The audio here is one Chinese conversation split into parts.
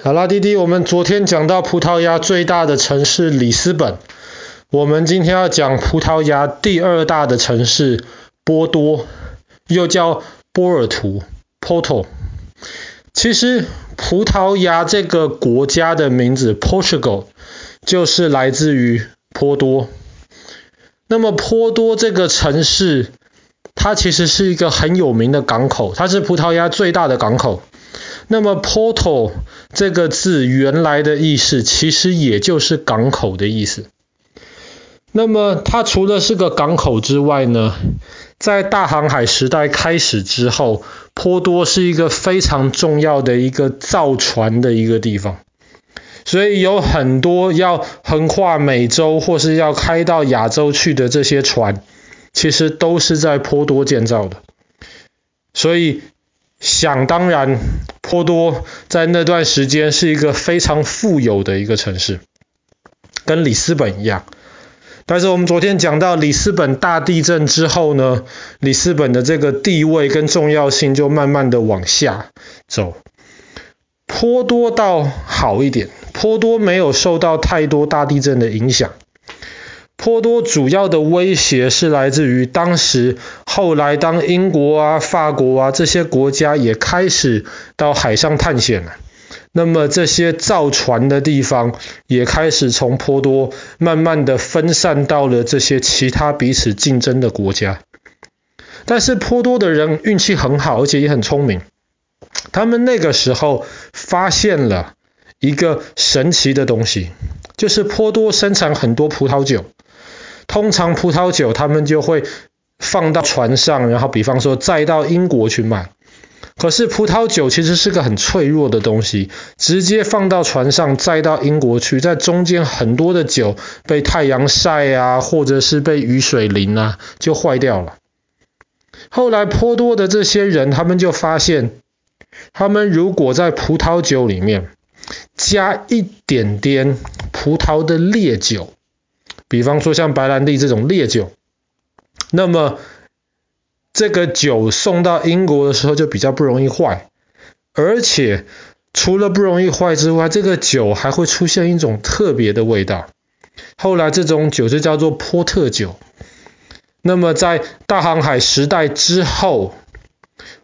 好啦，弟弟，我们昨天讲到葡萄牙最大的城市里斯本，我们今天要讲葡萄牙第二大的城市波多，又叫波尔图 （Porto）。其实，葡萄牙这个国家的名字 Portugal 就是来自于波多。那么，波多这个城市，它其实是一个很有名的港口，它是葡萄牙最大的港口。那么 Porto 这个字原来的意思其实也就是港口的意思。那么它除了是个港口之外呢，在大航海时代开始之后，波多是一个非常重要的一个造船的一个地方。所以有很多要横跨美洲或是要开到亚洲去的这些船，其实都是在波多建造的。所以想当然。波多在那段时间是一个非常富有的一个城市，跟里斯本一样。但是我们昨天讲到里斯本大地震之后呢，里斯本的这个地位跟重要性就慢慢的往下走。波多倒好一点，波多没有受到太多大地震的影响。波多主要的威胁是来自于当时后来当英国啊、法国啊这些国家也开始到海上探险了，那么这些造船的地方也开始从波多慢慢的分散到了这些其他彼此竞争的国家。但是波多的人运气很好，而且也很聪明，他们那个时候发现了一个神奇的东西，就是波多生产很多葡萄酒。通常葡萄酒他们就会放到船上，然后比方说载到英国去卖。可是葡萄酒其实是个很脆弱的东西，直接放到船上载到英国去，在中间很多的酒被太阳晒啊，或者是被雨水淋啊，就坏掉了。后来颇多的这些人，他们就发现，他们如果在葡萄酒里面加一点点葡萄的烈酒。比方说像白兰地这种烈酒，那么这个酒送到英国的时候就比较不容易坏，而且除了不容易坏之外，这个酒还会出现一种特别的味道。后来这种酒就叫做波特酒。那么在大航海时代之后，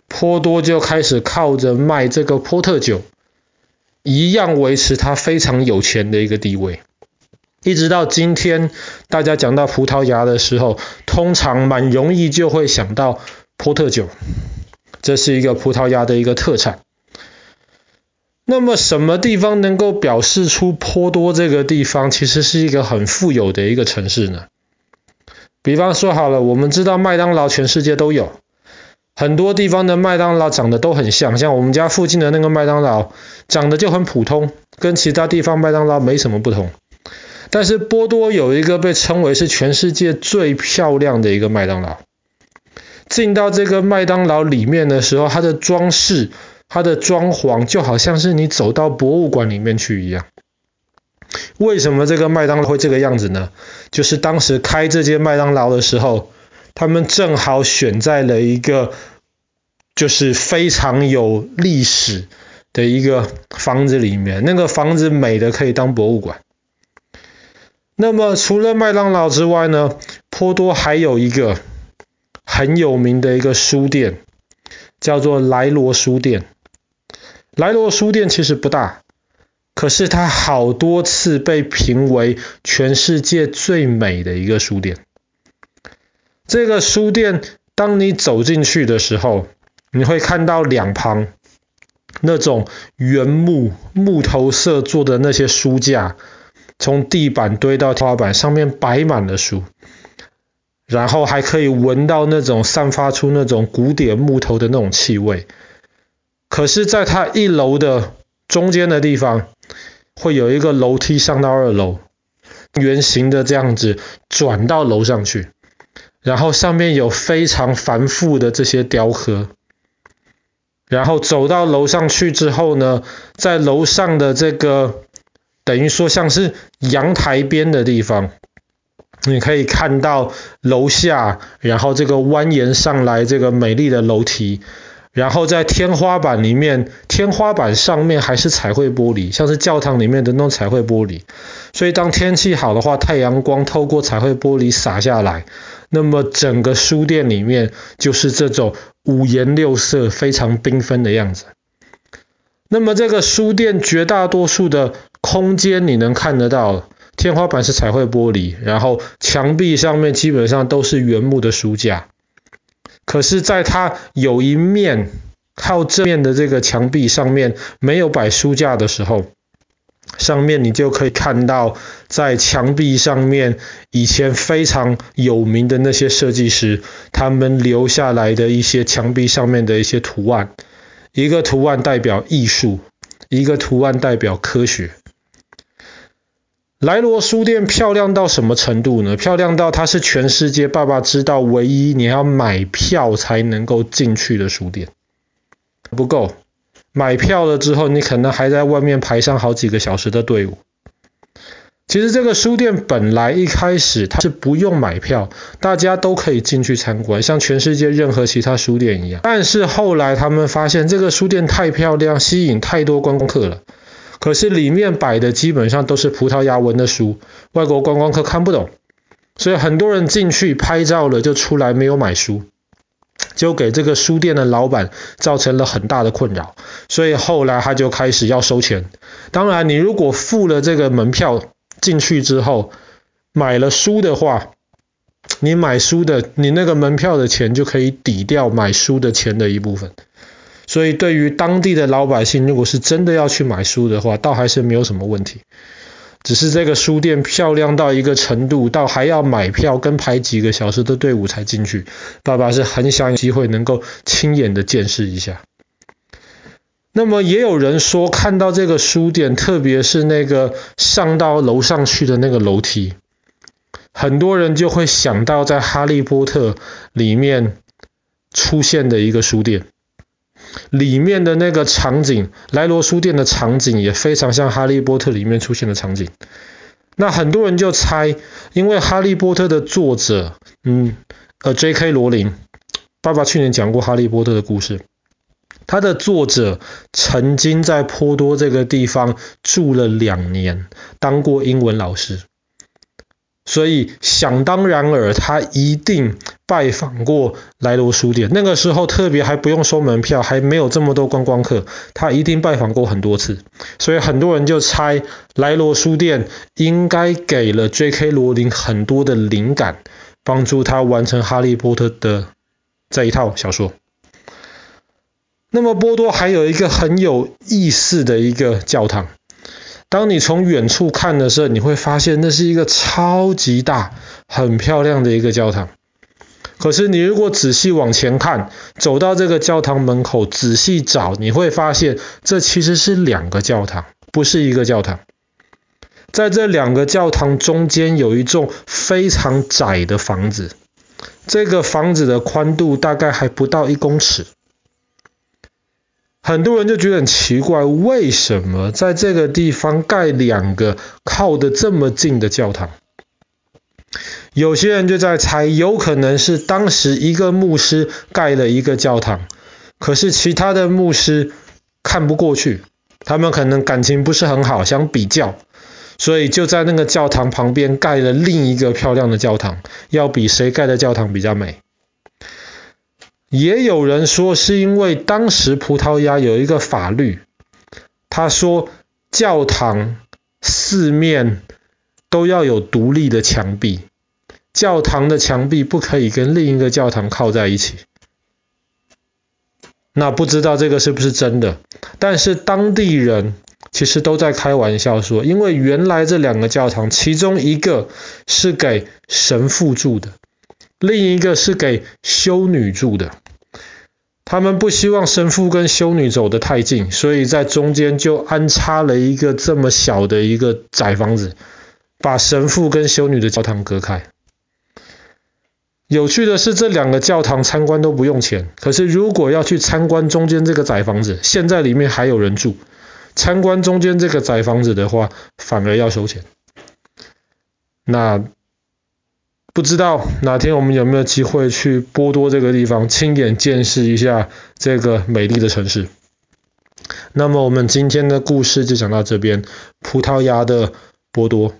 波多就开始靠着卖这个波特酒，一样维持他非常有钱的一个地位。一直到今天，大家讲到葡萄牙的时候，通常蛮容易就会想到波特酒，这是一个葡萄牙的一个特产。那么什么地方能够表示出波多这个地方其实是一个很富有的一个城市呢？比方说好了，我们知道麦当劳全世界都有，很多地方的麦当劳长得都很像，像我们家附近的那个麦当劳长得就很普通，跟其他地方麦当劳没什么不同。但是波多有一个被称为是全世界最漂亮的一个麦当劳。进到这个麦当劳里面的时候，它的装饰、它的装潢就好像是你走到博物馆里面去一样。为什么这个麦当劳会这个样子呢？就是当时开这间麦当劳的时候，他们正好选在了一个就是非常有历史的一个房子里面，那个房子美的可以当博物馆。那么除了麦当劳之外呢，波多还有一个很有名的一个书店，叫做莱罗书店。莱罗书店其实不大，可是它好多次被评为全世界最美的一个书店。这个书店，当你走进去的时候，你会看到两旁那种原木木头色做的那些书架。从地板堆到天花板，上面摆满了书，然后还可以闻到那种散发出那种古典木头的那种气味。可是，在它一楼的中间的地方，会有一个楼梯上到二楼，圆形的这样子转到楼上去，然后上面有非常繁复的这些雕刻。然后走到楼上去之后呢，在楼上的这个。等于说像是阳台边的地方，你可以看到楼下，然后这个蜿蜒上来这个美丽的楼梯，然后在天花板里面，天花板上面还是彩绘玻璃，像是教堂里面的那种彩绘玻璃。所以当天气好的话，太阳光透过彩绘玻璃洒下来，那么整个书店里面就是这种五颜六色、非常缤纷的样子。那么这个书店绝大多数的空间你能看得到，天花板是彩绘玻璃，然后墙壁上面基本上都是原木的书架。可是，在它有一面靠正面的这个墙壁上面没有摆书架的时候，上面你就可以看到，在墙壁上面以前非常有名的那些设计师，他们留下来的一些墙壁上面的一些图案。一个图案代表艺术，一个图案代表科学。莱罗书店漂亮到什么程度呢？漂亮到它是全世界爸爸知道唯一你要买票才能够进去的书店。不够，买票了之后，你可能还在外面排上好几个小时的队伍。其实这个书店本来一开始它是不用买票，大家都可以进去参观，像全世界任何其他书店一样。但是后来他们发现这个书店太漂亮，吸引太多观光客了。可是里面摆的基本上都是葡萄牙文的书，外国观光客看不懂，所以很多人进去拍照了就出来没有买书，就给这个书店的老板造成了很大的困扰。所以后来他就开始要收钱。当然，你如果付了这个门票，进去之后买了书的话，你买书的你那个门票的钱就可以抵掉买书的钱的一部分。所以对于当地的老百姓，如果是真的要去买书的话，倒还是没有什么问题。只是这个书店漂亮到一个程度，到还要买票跟排几个小时的队伍才进去。爸爸是很想有机会能够亲眼的见识一下。那么也有人说，看到这个书店，特别是那个上到楼上去的那个楼梯，很多人就会想到在《哈利波特》里面出现的一个书店，里面的那个场景，莱罗书店的场景也非常像《哈利波特》里面出现的场景。那很多人就猜，因为《哈利波特》的作者，嗯，呃，J.K. 罗琳，爸爸去年讲过《哈利波特》的故事。他的作者曾经在波多这个地方住了两年，当过英文老师，所以想当然尔，他一定拜访过莱罗书店。那个时候特别还不用收门票，还没有这么多观光客，他一定拜访过很多次。所以很多人就猜莱罗书店应该给了 J.K. 罗琳很多的灵感，帮助他完成《哈利波特》的这一套小说。那么波多还有一个很有意思的一个教堂，当你从远处看的时候，你会发现那是一个超级大、很漂亮的一个教堂。可是你如果仔细往前看，走到这个教堂门口仔细找，你会发现这其实是两个教堂，不是一个教堂。在这两个教堂中间有一栋非常窄的房子，这个房子的宽度大概还不到一公尺。很多人就觉得很奇怪，为什么在这个地方盖两个靠得这么近的教堂？有些人就在猜，有可能是当时一个牧师盖了一个教堂，可是其他的牧师看不过去，他们可能感情不是很好，想比较，所以就在那个教堂旁边盖了另一个漂亮的教堂，要比谁盖的教堂比较美。也有人说是因为当时葡萄牙有一个法律，他说教堂四面都要有独立的墙壁，教堂的墙壁不可以跟另一个教堂靠在一起。那不知道这个是不是真的，但是当地人其实都在开玩笑说，因为原来这两个教堂，其中一个是给神父住的。另一个是给修女住的，他们不希望神父跟修女走得太近，所以在中间就安插了一个这么小的一个窄房子，把神父跟修女的教堂隔开。有趣的是，这两个教堂参观都不用钱，可是如果要去参观中间这个窄房子，现在里面还有人住，参观中间这个窄房子的话，反而要收钱。那。不知道哪天我们有没有机会去波多这个地方，亲眼见识一下这个美丽的城市。那么我们今天的故事就讲到这边，葡萄牙的波多。